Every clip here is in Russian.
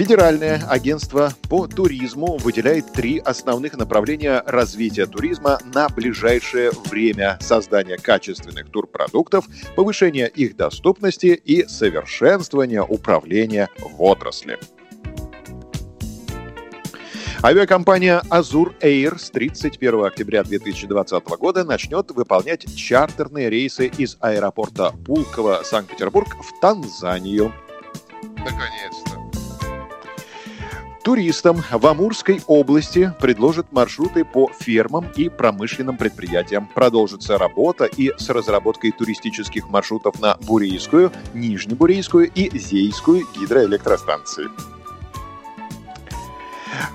Федеральное агентство по туризму выделяет три основных направления развития туризма на ближайшее время. Создание качественных турпродуктов, повышение их доступности и совершенствование управления в отрасли. Авиакомпания Azur Air с 31 октября 2020 года начнет выполнять чартерные рейсы из аэропорта Пулково, Санкт-Петербург в Танзанию. Наконец-то. Туристам в Амурской области предложат маршруты по фермам и промышленным предприятиям. Продолжится работа и с разработкой туристических маршрутов на Бурейскую, Нижнебурейскую и Зейскую гидроэлектростанции.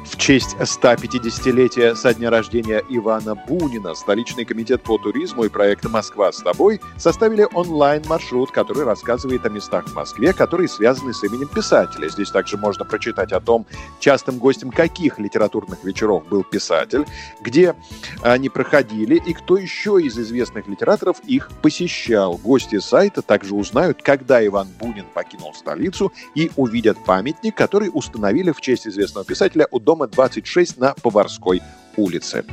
В честь 150-летия со дня рождения Ивана Бунина столичный комитет по туризму и проект «Москва с тобой» составили онлайн-маршрут, который рассказывает о местах в Москве, которые связаны с именем писателя. Здесь также можно прочитать о том, частым гостем каких литературных вечеров был писатель, где они проходили и кто еще из известных литераторов их посещал. Гости сайта также узнают, когда Иван Бунин покинул столицу и увидят памятник, который установили в честь известного писателя у дома 26 на Поварской улице.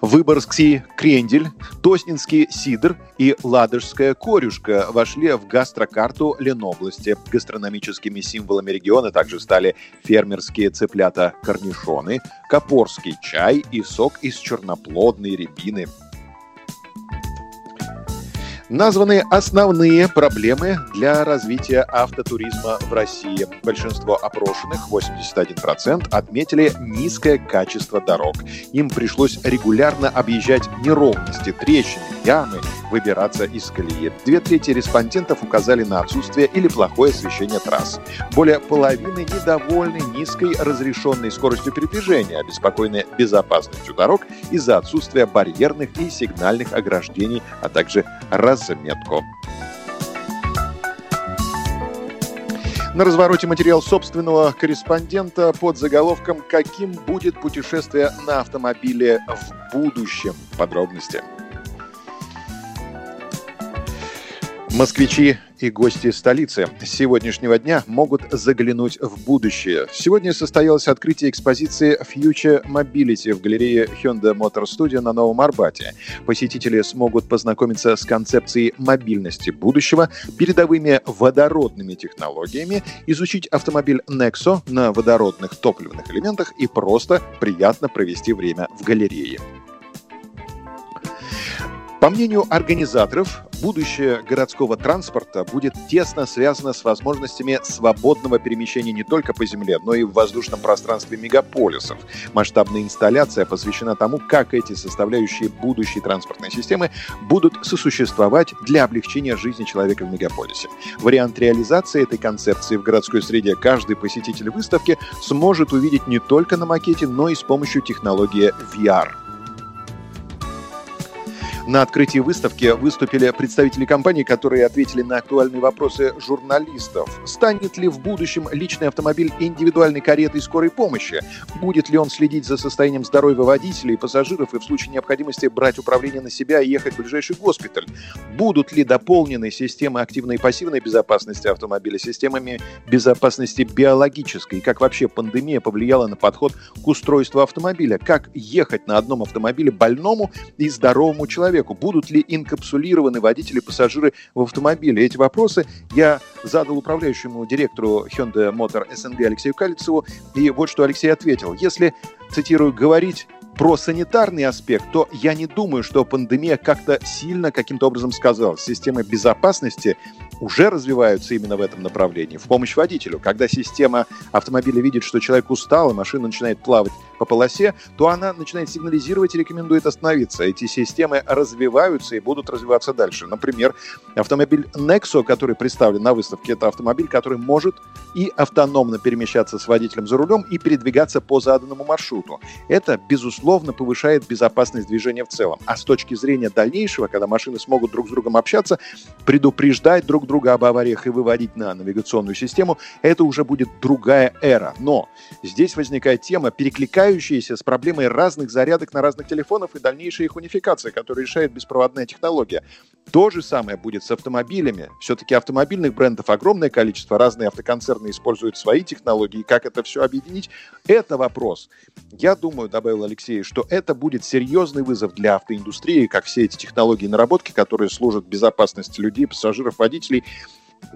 Выборгский крендель, Тоснинский сидр и Ладожская корюшка вошли в гастрокарту Ленобласти. Гастрономическими символами региона также стали фермерские цыплята-корнишоны, копорский чай и сок из черноплодной рябины – Названы основные проблемы для развития автотуризма в России. Большинство опрошенных, 81%, отметили низкое качество дорог. Им пришлось регулярно объезжать неровности, трещины, ямы, выбираться из колеи. Две трети респондентов указали на отсутствие или плохое освещение трасс. Более половины недовольны низкой разрешенной скоростью передвижения, обеспокоены безопасностью дорог из-за отсутствия барьерных и сигнальных ограждений, а также раз заметку. На развороте материал собственного корреспондента под заголовком «Каким будет путешествие на автомобиле в будущем?» Подробности. Москвичи и гости столицы с сегодняшнего дня могут заглянуть в будущее. Сегодня состоялось открытие экспозиции Future Mobility в галерее Hyundai Motor Studio на Новом Арбате. Посетители смогут познакомиться с концепцией мобильности будущего, передовыми водородными технологиями, изучить автомобиль Nexo на водородных топливных элементах и просто приятно провести время в галерее. По мнению организаторов, будущее городского транспорта будет тесно связано с возможностями свободного перемещения не только по земле, но и в воздушном пространстве мегаполисов. Масштабная инсталляция посвящена тому, как эти составляющие будущей транспортной системы будут сосуществовать для облегчения жизни человека в мегаполисе. Вариант реализации этой концепции в городской среде каждый посетитель выставки сможет увидеть не только на макете, но и с помощью технологии VR – на открытии выставки выступили представители компании, которые ответили на актуальные вопросы журналистов. Станет ли в будущем личный автомобиль индивидуальной каретой скорой помощи? Будет ли он следить за состоянием здоровья водителей и пассажиров и в случае необходимости брать управление на себя и ехать в ближайший госпиталь? Будут ли дополнены системы активной и пассивной безопасности автомобиля системами безопасности биологической? Как вообще пандемия повлияла на подход к устройству автомобиля? Как ехать на одном автомобиле больному и здоровому человеку? Человеку? Будут ли инкапсулированы водители и пассажиры в автомобиле? Эти вопросы я задал управляющему директору Hyundai Motor СНГ Алексею Калицеву, и вот что Алексей ответил. Если, цитирую, говорить про санитарный аспект, то я не думаю, что пандемия как-то сильно каким-то образом сказалась. Системы безопасности уже развиваются именно в этом направлении, в помощь водителю. Когда система автомобиля видит, что человек устал, и машина начинает плавать по полосе, то она начинает сигнализировать и рекомендует остановиться. Эти системы развиваются и будут развиваться дальше. Например, автомобиль Nexo, который представлен на выставке, это автомобиль, который может и автономно перемещаться с водителем за рулем и передвигаться по заданному маршруту. Это, безусловно, повышает безопасность движения в целом. А с точки зрения дальнейшего, когда машины смогут друг с другом общаться, предупреждать друг друга об авариях и выводить на навигационную систему, это уже будет другая эра. Но здесь возникает тема, перекликающаяся с проблемой разных зарядок на разных телефонах и дальнейшая их унификация, которую решает беспроводная технология. То же самое будет с автомобилями. Все-таки автомобильных брендов огромное количество, разные автоконцерны используют свои технологии. Как это все объединить? Это вопрос. Я думаю, добавил Алексей, что это будет серьезный вызов для автоиндустрии, как все эти технологии наработки, которые служат безопасности людей, пассажиров, водителей,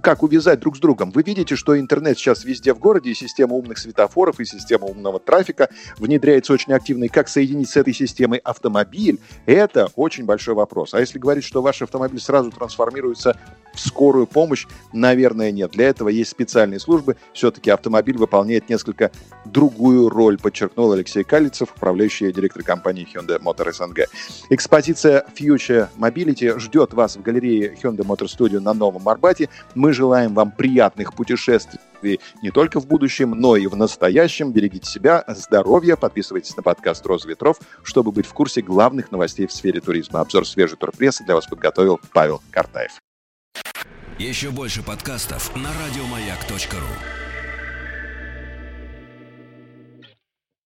как увязать друг с другом. Вы видите, что интернет сейчас везде в городе, и система умных светофоров, и система умного трафика внедряется очень активно. И как соединить с этой системой автомобиль, это очень большой вопрос. А если говорить, что ваш автомобиль сразу трансформируется в скорую помощь, наверное, нет. Для этого есть специальные службы. Все-таки автомобиль выполняет несколько другую роль, подчеркнул Алексей Калицев, управляющий директор компании Hyundai Motor СНГ. Экспозиция Future Mobility ждет вас в галерее Hyundai Motor Studio на Новом Арбате. Мы желаем вам приятных путешествий не только в будущем, но и в настоящем. Берегите себя, здоровья, подписывайтесь на подкаст «Роза ветров», чтобы быть в курсе главных новостей в сфере туризма. Обзор свежей турпрессы для вас подготовил Павел Картаев. Еще больше подкастов на радиомаяк.ру